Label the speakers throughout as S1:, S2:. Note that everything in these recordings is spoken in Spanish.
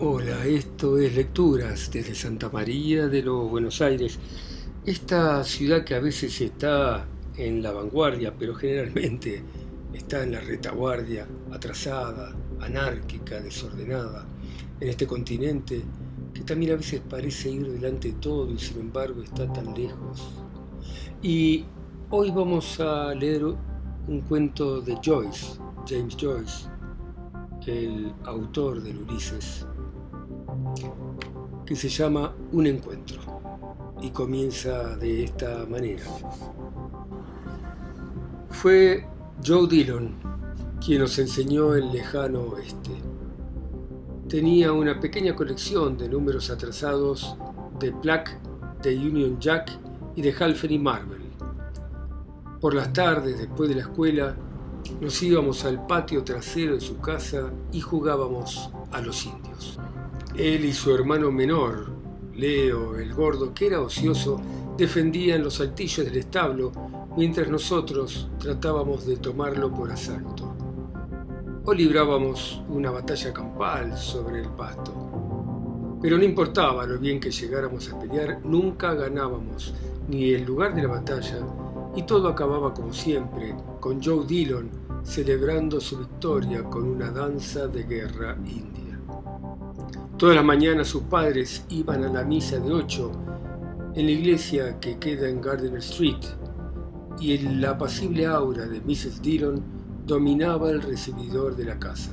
S1: Hola, esto es Lecturas desde Santa María de los Buenos Aires, esta ciudad que a veces está en la vanguardia, pero generalmente está en la retaguardia, atrasada, anárquica, desordenada, en este continente que también a veces parece ir delante de todo y sin embargo está tan lejos. Y hoy vamos a leer un cuento de Joyce, James Joyce, el autor del Ulises, que se llama Un encuentro y comienza de esta manera. Fue Joe Dillon quien nos enseñó el lejano oeste. Tenía una pequeña colección de números atrasados de Black, de Union Jack y de Halfpenny Marvel. Por las tardes, después de la escuela, nos íbamos al patio trasero de su casa y jugábamos a los indios. Él y su hermano menor, Leo, el gordo, que era ocioso, defendían los saltillos del establo mientras nosotros tratábamos de tomarlo por asalto. O librábamos una batalla campal sobre el pasto. Pero no importaba lo bien que llegáramos a pelear, nunca ganábamos ni el lugar de la batalla y todo acababa como siempre, con Joe Dillon celebrando su victoria con una danza de guerra india. Todas las mañanas sus padres iban a la misa de ocho en la iglesia que queda en Gardiner Street y la apacible aura de Mrs. Dillon dominaba el recibidor de la casa.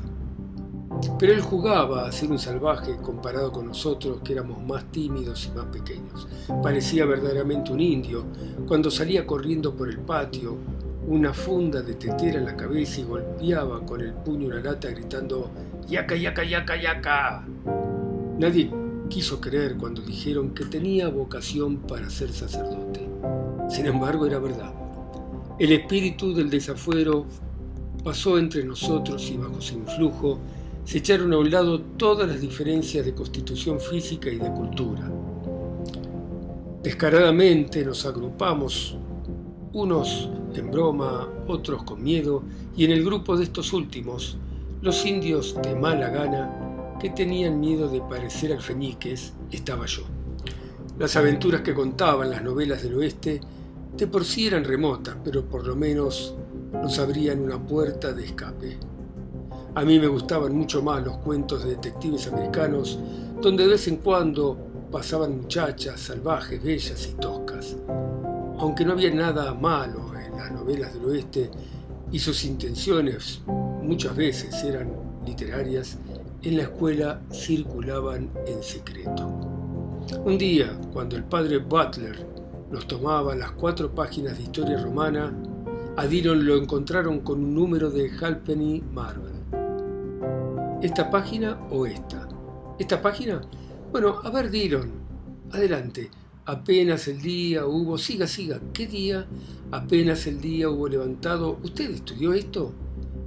S1: Pero él jugaba a ser un salvaje comparado con nosotros que éramos más tímidos y más pequeños. Parecía verdaderamente un indio cuando salía corriendo por el patio, una funda de tetera en la cabeza y golpeaba con el puño una lata gritando ¡Yaca, yaca, yaca, yaca! Nadie quiso creer cuando dijeron que tenía vocación para ser sacerdote. Sin embargo, era verdad. El espíritu del desafuero pasó entre nosotros y bajo su influjo se echaron a un lado todas las diferencias de constitución física y de cultura. Descaradamente nos agrupamos, unos en broma, otros con miedo, y en el grupo de estos últimos, los indios de mala gana, que tenían miedo de parecer alfeñiques, estaba yo. Las aventuras que contaban las novelas del oeste de por sí eran remotas, pero por lo menos nos abrían una puerta de escape. A mí me gustaban mucho más los cuentos de detectives americanos, donde de vez en cuando pasaban muchachas salvajes, bellas y toscas. Aunque no había nada malo en las novelas del oeste y sus intenciones muchas veces eran literarias, en la escuela circulaban en secreto. Un día, cuando el padre Butler nos tomaba las cuatro páginas de historia romana, a Dillon lo encontraron con un número de Halpenny Marvel. ¿Esta página o esta? ¿Esta página? Bueno, a ver, Dillon, adelante. Apenas el día hubo, siga, siga, ¿qué día? Apenas el día hubo levantado. ¿Usted estudió esto?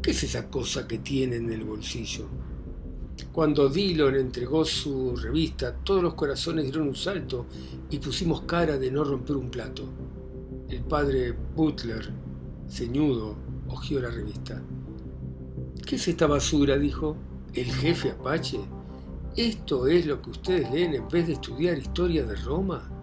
S1: ¿Qué es esa cosa que tiene en el bolsillo? Cuando Dillon entregó su revista, todos los corazones dieron un salto y pusimos cara de no romper un plato. El padre Butler, ceñudo, hojeó la revista. ¿Qué es esta basura? dijo el jefe Apache. ¿Esto es lo que ustedes leen en vez de estudiar historia de Roma?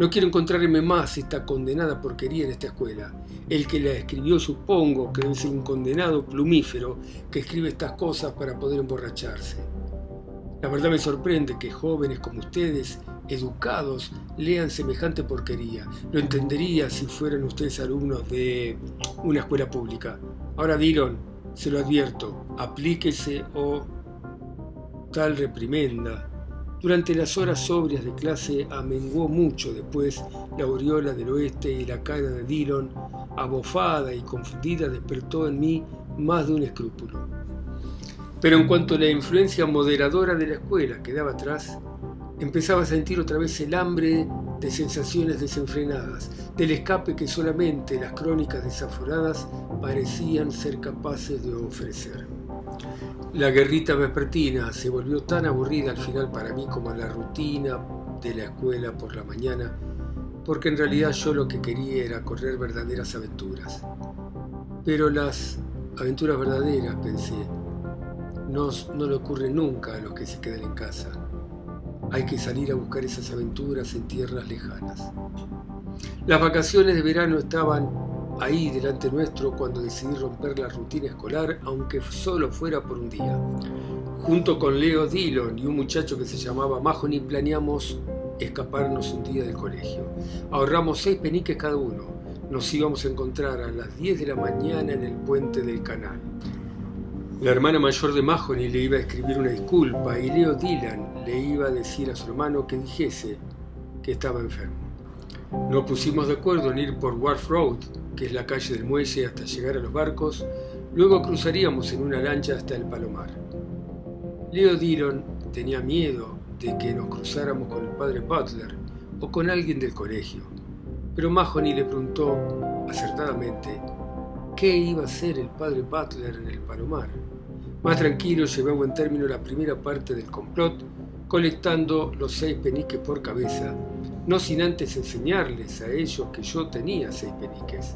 S1: No quiero encontrarme más esta condenada porquería en esta escuela. El que la escribió supongo que es un condenado plumífero que escribe estas cosas para poder emborracharse. La verdad me sorprende que jóvenes como ustedes, educados, lean semejante porquería. Lo entendería si fueran ustedes alumnos de una escuela pública. Ahora, Dillon, se lo advierto, aplíquese o tal reprimenda. Durante las horas sobrias de clase amenguó mucho después la aureola del oeste y la cara de Dillon, abofada y confundida, despertó en mí más de un escrúpulo. Pero en cuanto la influencia moderadora de la escuela quedaba atrás, empezaba a sentir otra vez el hambre de sensaciones desenfrenadas, del escape que solamente las crónicas desaforadas parecían ser capaces de ofrecer. La guerrita vespertina se volvió tan aburrida al final para mí como la rutina de la escuela por la mañana, porque en realidad yo lo que quería era correr verdaderas aventuras. Pero las aventuras verdaderas, pensé, Nos, no le ocurre nunca a los que se quedan en casa. Hay que salir a buscar esas aventuras en tierras lejanas. Las vacaciones de verano estaban ahí delante nuestro cuando decidí romper la rutina escolar, aunque solo fuera por un día. Junto con Leo Dillon y un muchacho que se llamaba Mahoney planeamos escaparnos un día del colegio. Ahorramos seis peniques cada uno. Nos íbamos a encontrar a las 10 de la mañana en el puente del canal. La hermana mayor de Mahoney le iba a escribir una disculpa y Leo Dylan le iba a decir a su hermano que dijese que estaba enfermo. Nos pusimos de acuerdo en ir por Wharf Road, que es la calle del muelle, hasta llegar a los barcos. Luego cruzaríamos en una lancha hasta el Palomar. Leo Dillon tenía miedo de que nos cruzáramos con el padre Butler o con alguien del colegio, pero Mahoney le preguntó acertadamente qué iba a hacer el padre Butler en el Palomar. Más tranquilo llevé a buen término la primera parte del complot, colectando los seis peniques por cabeza, no sin antes enseñarles a ellos que yo tenía seis peniques.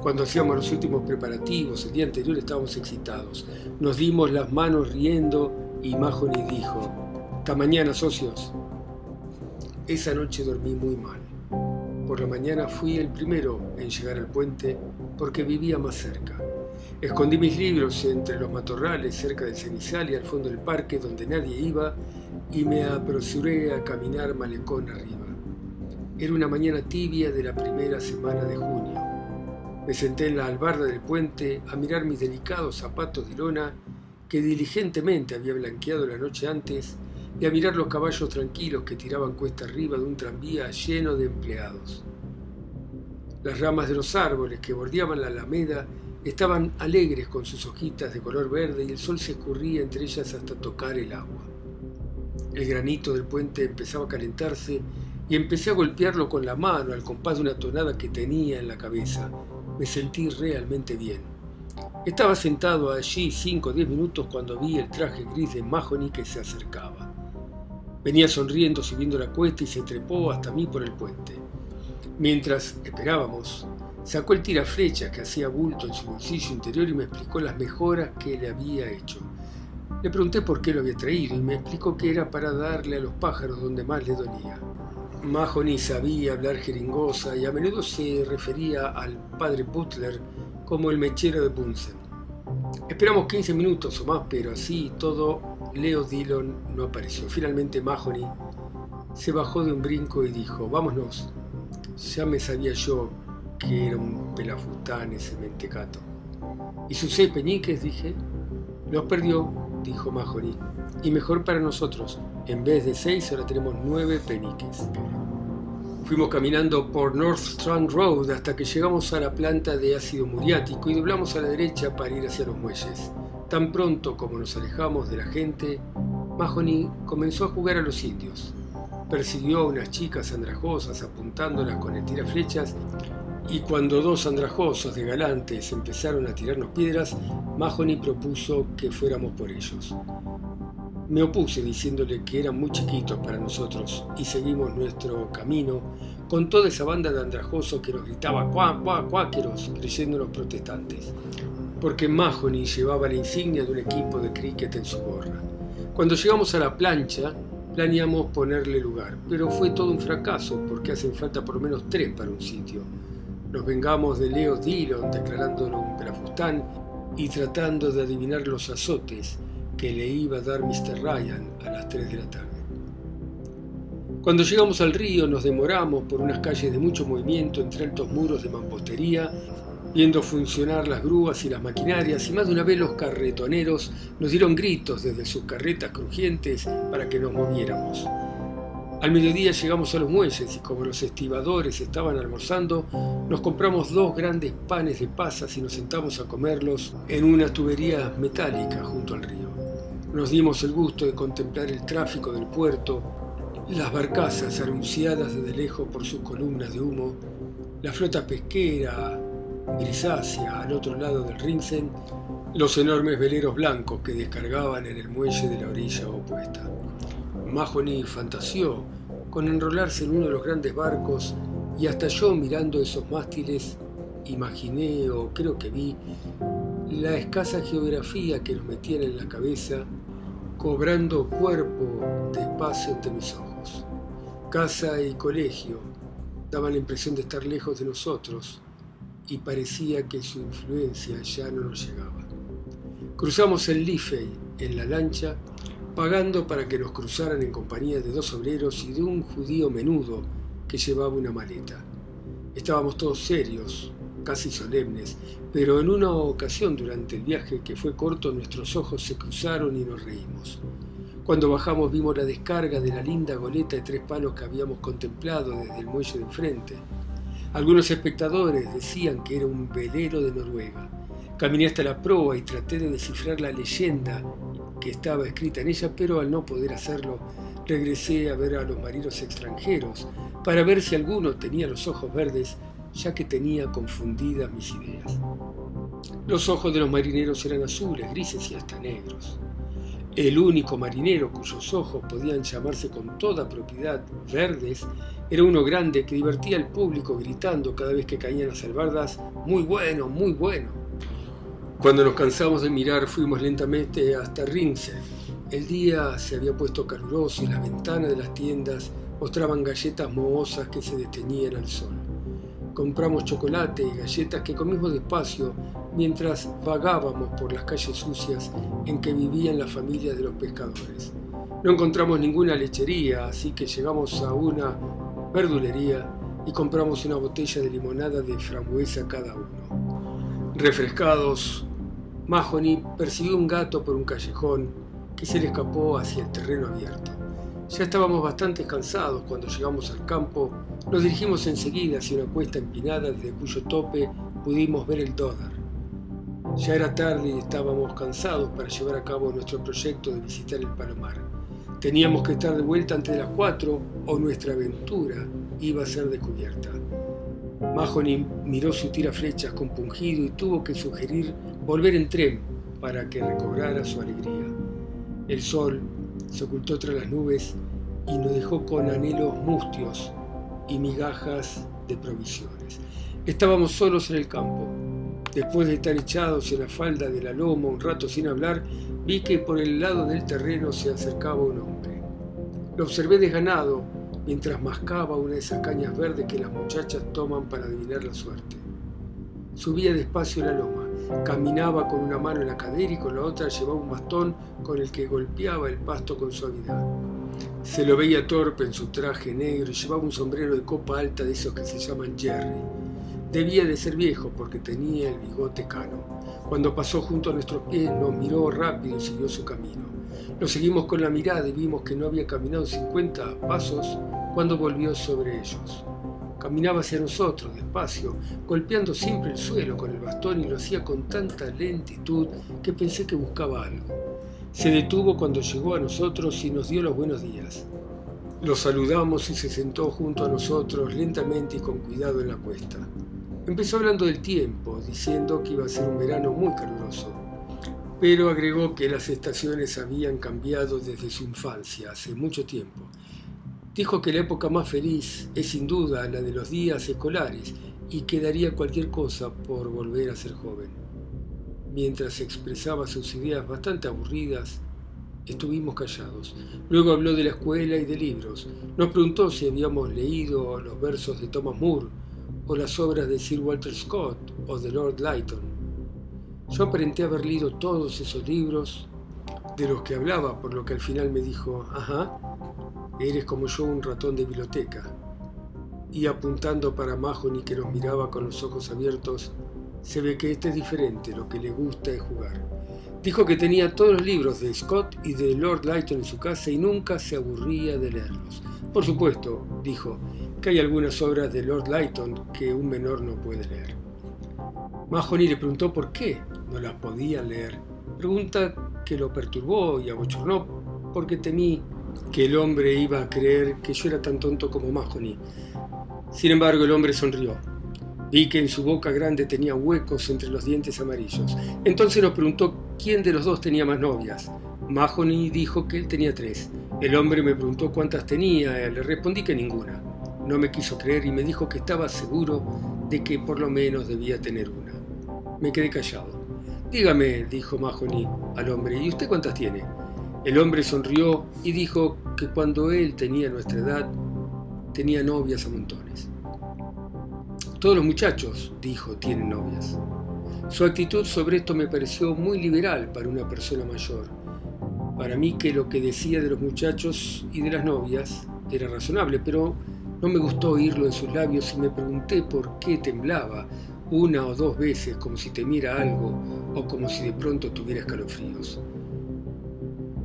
S1: Cuando hacíamos los últimos preparativos, el día anterior estábamos excitados. Nos dimos las manos riendo y Mahoney dijo, hasta mañana, socios. Esa noche dormí muy mal. Por la mañana fui el primero en llegar al puente porque vivía más cerca. Escondí mis libros entre los matorrales cerca del cenizal y al fondo del parque donde nadie iba y me apresuré a caminar malecón arriba. Era una mañana tibia de la primera semana de junio. Me senté en la albarda del puente a mirar mis delicados zapatos de lona que diligentemente había blanqueado la noche antes y a mirar los caballos tranquilos que tiraban cuesta arriba de un tranvía lleno de empleados. Las ramas de los árboles que bordeaban la alameda estaban alegres con sus hojitas de color verde y el sol se escurría entre ellas hasta tocar el agua. El granito del puente empezaba a calentarse y empecé a golpearlo con la mano al compás de una tonada que tenía en la cabeza. Me sentí realmente bien. Estaba sentado allí cinco o diez minutos cuando vi el traje gris de Mahoney que se acercaba. Venía sonriendo subiendo la cuesta y se trepó hasta mí por el puente. Mientras esperábamos, sacó el tiraflechas que hacía bulto en su bolsillo interior y me explicó las mejoras que le había hecho. Le pregunté por qué lo había traído y me explicó que era para darle a los pájaros donde más le dolía. Mahoney sabía hablar jeringosa y a menudo se refería al padre Butler como el mechero de Bunsen. Esperamos 15 minutos o más, pero así todo, Leo Dillon no apareció. Finalmente Mahoney se bajó de un brinco y dijo, vámonos. Ya me sabía yo que era un pelafustán ese mentecato. ¿Y sus seis peñiques? dije. Los perdió, dijo Mahoney. Y mejor para nosotros, en vez de seis, ahora tenemos nueve peniques. Fuimos caminando por North Strand Road hasta que llegamos a la planta de ácido muriático y doblamos a la derecha para ir hacia los muelles. Tan pronto como nos alejamos de la gente, Mahoney comenzó a jugar a los indios. Persiguió a unas chicas andrajosas apuntándolas con el tiraflechas y cuando dos andrajosos de galantes empezaron a tirarnos piedras, Mahoney propuso que fuéramos por ellos. Me opuse diciéndole que eran muy chiquitos para nosotros y seguimos nuestro camino con toda esa banda de andrajosos que nos gritaba cuá, cuá, cuáqueros, creyéndonos protestantes, porque Mahoney llevaba la insignia de un equipo de cricket en su gorra. Cuando llegamos a la plancha, planeamos ponerle lugar, pero fue todo un fracaso porque hacen falta por lo menos tres para un sitio. Nos vengamos de Leo Dillon declarándolo un pelafustán y tratando de adivinar los azotes que le iba a dar Mr. Ryan a las 3 de la tarde. Cuando llegamos al río nos demoramos por unas calles de mucho movimiento entre altos muros de mampostería, viendo funcionar las grúas y las maquinarias, y más de una vez los carretoneros nos dieron gritos desde sus carretas crujientes para que nos moviéramos. Al mediodía llegamos a los muelles y como los estibadores estaban almorzando, nos compramos dos grandes panes de pasas y nos sentamos a comerlos en una tubería metálica junto al río. Nos dimos el gusto de contemplar el tráfico del puerto, las barcazas anunciadas desde lejos por sus columnas de humo, la flota pesquera grisácea al otro lado del Rinsen, los enormes veleros blancos que descargaban en el muelle de la orilla opuesta. Mahoney fantaseó con enrolarse en uno de los grandes barcos y hasta yo mirando esos mástiles imaginé o creo que vi la escasa geografía que nos metían en la cabeza, cobrando cuerpo despacio ante mis ojos. Casa y colegio daban la impresión de estar lejos de nosotros y parecía que su influencia ya no nos llegaba. Cruzamos el Liffey en la lancha, pagando para que nos cruzaran en compañía de dos obreros y de un judío menudo que llevaba una maleta. Estábamos todos serios, casi solemnes, pero en una ocasión durante el viaje que fue corto nuestros ojos se cruzaron y nos reímos. Cuando bajamos vimos la descarga de la linda goleta de tres palos que habíamos contemplado desde el muelle de enfrente. Algunos espectadores decían que era un velero de Noruega. Caminé hasta la proa y traté de descifrar la leyenda que estaba escrita en ella, pero al no poder hacerlo, regresé a ver a los marinos extranjeros para ver si alguno tenía los ojos verdes ya que tenía confundidas mis ideas. Los ojos de los marineros eran azules, grises y hasta negros. El único marinero cuyos ojos podían llamarse con toda propiedad verdes era uno grande que divertía al público gritando cada vez que caían las albardas, muy bueno, muy bueno. Cuando nos cansamos de mirar fuimos lentamente hasta Ringsend. El día se había puesto caluroso y las ventanas de las tiendas mostraban galletas mohosas que se detenían al sol. Compramos chocolate y galletas que comimos despacio mientras vagábamos por las calles sucias en que vivían las familias de los pescadores. No encontramos ninguna lechería, así que llegamos a una verdulería y compramos una botella de limonada de frambuesa cada uno. Refrescados, Mahoney persiguió un gato por un callejón que se le escapó hacia el terreno abierto. Ya estábamos bastante cansados cuando llegamos al campo. Nos dirigimos enseguida hacia una cuesta empinada desde cuyo tope pudimos ver el Dodder. Ya era tarde y estábamos cansados para llevar a cabo nuestro proyecto de visitar el Palomar. Teníamos que estar de vuelta antes de las cuatro o nuestra aventura iba a ser descubierta. Mahoney miró su tiraflechas compungido y tuvo que sugerir volver en tren para que recobrara su alegría. El sol se ocultó tras las nubes y nos dejó con anhelos mustios y migajas de provisiones. Estábamos solos en el campo. Después de estar echados en la falda de la loma un rato sin hablar, vi que por el lado del terreno se acercaba un hombre. Lo observé desganado mientras mascaba una de esas cañas verdes que las muchachas toman para adivinar la suerte. Subía despacio la loma Caminaba con una mano en la cadera y con la otra llevaba un bastón con el que golpeaba el pasto con suavidad. Se lo veía torpe en su traje negro y llevaba un sombrero de copa alta de esos que se llaman Jerry. Debía de ser viejo porque tenía el bigote cano. Cuando pasó junto a nuestros pies nos miró rápido y siguió su camino. Lo seguimos con la mirada y vimos que no había caminado 50 pasos cuando volvió sobre ellos. Caminaba hacia nosotros, despacio, golpeando siempre el suelo con el bastón y lo hacía con tanta lentitud que pensé que buscaba algo. Se detuvo cuando llegó a nosotros y nos dio los buenos días. Lo saludamos y se sentó junto a nosotros lentamente y con cuidado en la cuesta. Empezó hablando del tiempo, diciendo que iba a ser un verano muy caluroso, pero agregó que las estaciones habían cambiado desde su infancia, hace mucho tiempo, Dijo que la época más feliz es sin duda la de los días escolares y que daría cualquier cosa por volver a ser joven. Mientras expresaba sus ideas bastante aburridas, estuvimos callados. Luego habló de la escuela y de libros. Nos preguntó si habíamos leído los versos de Thomas Moore o las obras de Sir Walter Scott o de Lord Lytton. Yo aparenté haber leído todos esos libros de los que hablaba, por lo que al final me dijo, ajá, Eres como yo un ratón de biblioteca. Y apuntando para Mahoney que nos miraba con los ojos abiertos, se ve que este es diferente, lo que le gusta es jugar. Dijo que tenía todos los libros de Scott y de Lord Lytton en su casa y nunca se aburría de leerlos. Por supuesto, dijo, que hay algunas obras de Lord Lytton que un menor no puede leer. Mahoney le preguntó por qué no las podía leer. Pregunta que lo perturbó y abochornó porque temí que el hombre iba a creer que yo era tan tonto como Mahoney. Sin embargo, el hombre sonrió. Vi que en su boca grande tenía huecos entre los dientes amarillos. Entonces nos preguntó quién de los dos tenía más novias. Mahoney dijo que él tenía tres. El hombre me preguntó cuántas tenía. Le respondí que ninguna. No me quiso creer y me dijo que estaba seguro de que por lo menos debía tener una. Me quedé callado. Dígame, dijo Mahoney al hombre, ¿y usted cuántas tiene? El hombre sonrió y dijo que cuando él tenía nuestra edad, tenía novias a montones. Todos los muchachos, dijo, tienen novias. Su actitud sobre esto me pareció muy liberal para una persona mayor. Para mí que lo que decía de los muchachos y de las novias era razonable, pero no me gustó oírlo de sus labios y me pregunté por qué temblaba una o dos veces como si temiera algo o como si de pronto tuviera escalofríos.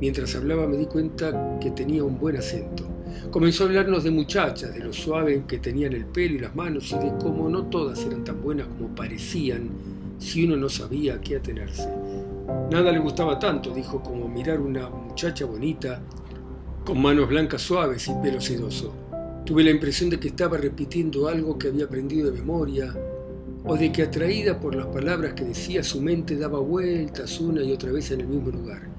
S1: Mientras hablaba me di cuenta que tenía un buen acento. Comenzó a hablarnos de muchachas, de lo suave que tenían el pelo y las manos y de cómo no todas eran tan buenas como parecían si uno no sabía a qué atenerse. Nada le gustaba tanto, dijo, como mirar una muchacha bonita con manos blancas suaves y pelo sedoso. Tuve la impresión de que estaba repitiendo algo que había aprendido de memoria, o de que atraída por las palabras que decía su mente daba vueltas una y otra vez en el mismo lugar.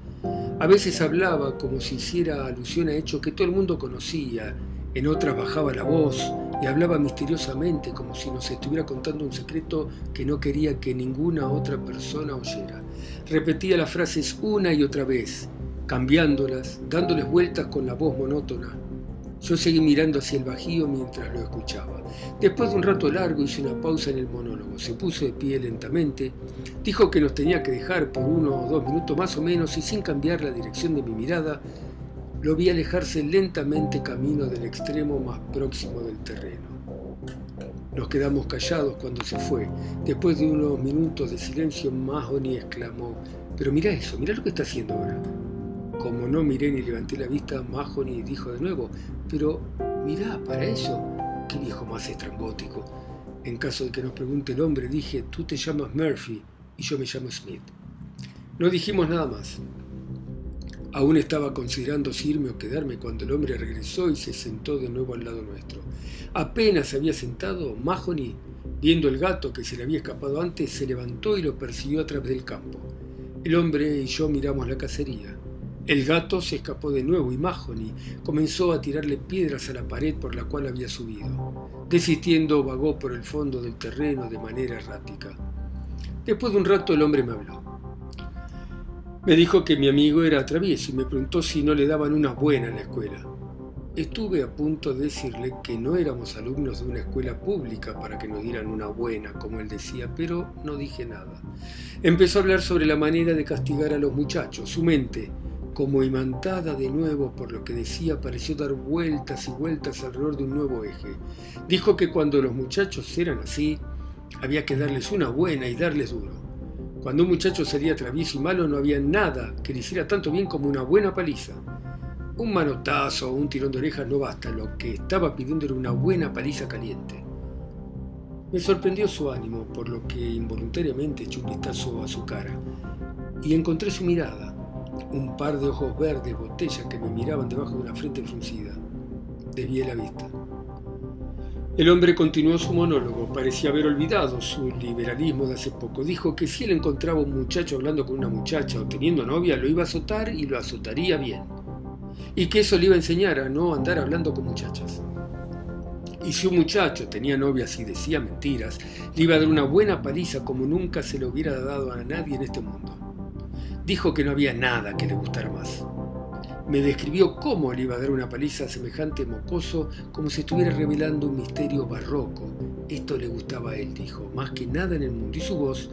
S1: A veces hablaba como si hiciera alusión a hechos que todo el mundo conocía, en otras bajaba la voz y hablaba misteriosamente como si nos estuviera contando un secreto que no quería que ninguna otra persona oyera. Repetía las frases una y otra vez, cambiándolas, dándoles vueltas con la voz monótona. Yo seguí mirando hacia el bajío mientras lo escuchaba. Después de un rato largo hice una pausa en el monólogo. Se puso de pie lentamente, dijo que nos tenía que dejar por uno o dos minutos más o menos y sin cambiar la dirección de mi mirada, lo vi alejarse lentamente camino del extremo más próximo del terreno. Nos quedamos callados cuando se fue. Después de unos minutos de silencio, Mahoney exclamó, pero mira eso, mira lo que está haciendo ahora. Como no miré ni levanté la vista, Mahoney dijo de nuevo, pero mirá, para eso, qué viejo más estrambótico. En caso de que nos pregunte el hombre, dije, tú te llamas Murphy y yo me llamo Smith. No dijimos nada más. Aún estaba considerando si irme o quedarme cuando el hombre regresó y se sentó de nuevo al lado nuestro. Apenas se había sentado, Mahoney, viendo el gato que se le había escapado antes, se levantó y lo persiguió a través del campo. El hombre y yo miramos la cacería. El gato se escapó de nuevo y Mahoney comenzó a tirarle piedras a la pared por la cual había subido. Desistiendo, vagó por el fondo del terreno de manera errática. Después de un rato el hombre me habló. Me dijo que mi amigo era travieso y me preguntó si no le daban una buena en la escuela. Estuve a punto de decirle que no éramos alumnos de una escuela pública para que nos dieran una buena, como él decía, pero no dije nada. Empezó a hablar sobre la manera de castigar a los muchachos. Su mente, como imantada de nuevo por lo que decía, pareció dar vueltas y vueltas alrededor de un nuevo eje. Dijo que cuando los muchachos eran así, había que darles una buena y darles duro. Cuando un muchacho sería travieso y malo no había nada que le hiciera tanto bien como una buena paliza. Un manotazo o un tirón de orejas no basta, lo que estaba pidiendo era una buena paliza caliente. Me sorprendió su ánimo, por lo que involuntariamente eché un vistazo a su cara y encontré su mirada, un par de ojos verdes botella que me miraban debajo de una frente fruncida. Desvié la vista. El hombre continuó su monólogo, parecía haber olvidado su liberalismo de hace poco. Dijo que si él encontraba un muchacho hablando con una muchacha o teniendo novia, lo iba a azotar y lo azotaría bien. Y que eso le iba a enseñar a no andar hablando con muchachas. Y si un muchacho tenía novias y decía mentiras, le iba a dar una buena paliza como nunca se le hubiera dado a nadie en este mundo. Dijo que no había nada que le gustara más me describió cómo le iba a dar una paliza a semejante mocoso como si estuviera revelando un misterio barroco. Esto le gustaba a él, dijo, más que nada en el mundo. Y su voz,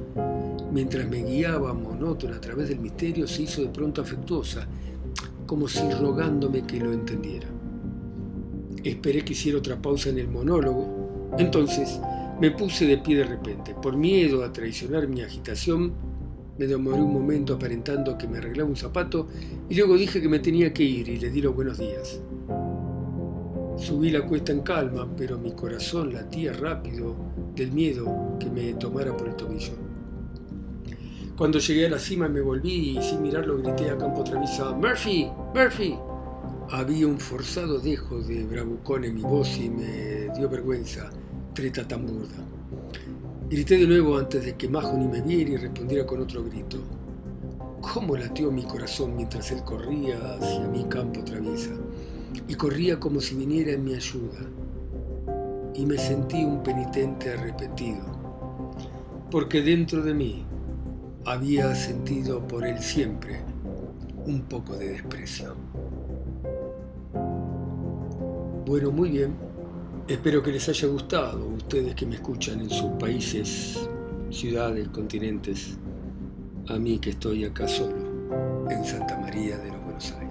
S1: mientras me guiaba monótona a través del misterio, se hizo de pronto afectuosa, como si rogándome que lo entendiera. Esperé que hiciera otra pausa en el monólogo. Entonces me puse de pie de repente. Por miedo a traicionar mi agitación, me demoré un momento aparentando que me arreglaba un zapato y luego dije que me tenía que ir y le di los buenos días. Subí la cuesta en calma, pero mi corazón latía rápido del miedo que me tomara por el tobillo. Cuando llegué a la cima me volví y sin mirarlo grité a campo traviesa, Murphy, Murphy. Había un forzado dejo de bravucón en mi voz y me dio vergüenza, treta tan burda. Grité de nuevo antes de que Mahoney me viera y respondiera con otro grito. ¿Cómo latió mi corazón mientras él corría hacia mi campo traviesa? Y corría como si viniera en mi ayuda. y me sentí un penitente arrepentido, porque dentro de mí había sentido por él siempre un poco de desprecio. Bueno, muy bien. Espero que les haya gustado, ustedes que me escuchan en sus países, ciudades, continentes, a mí que estoy acá solo, en Santa María de los Buenos Aires.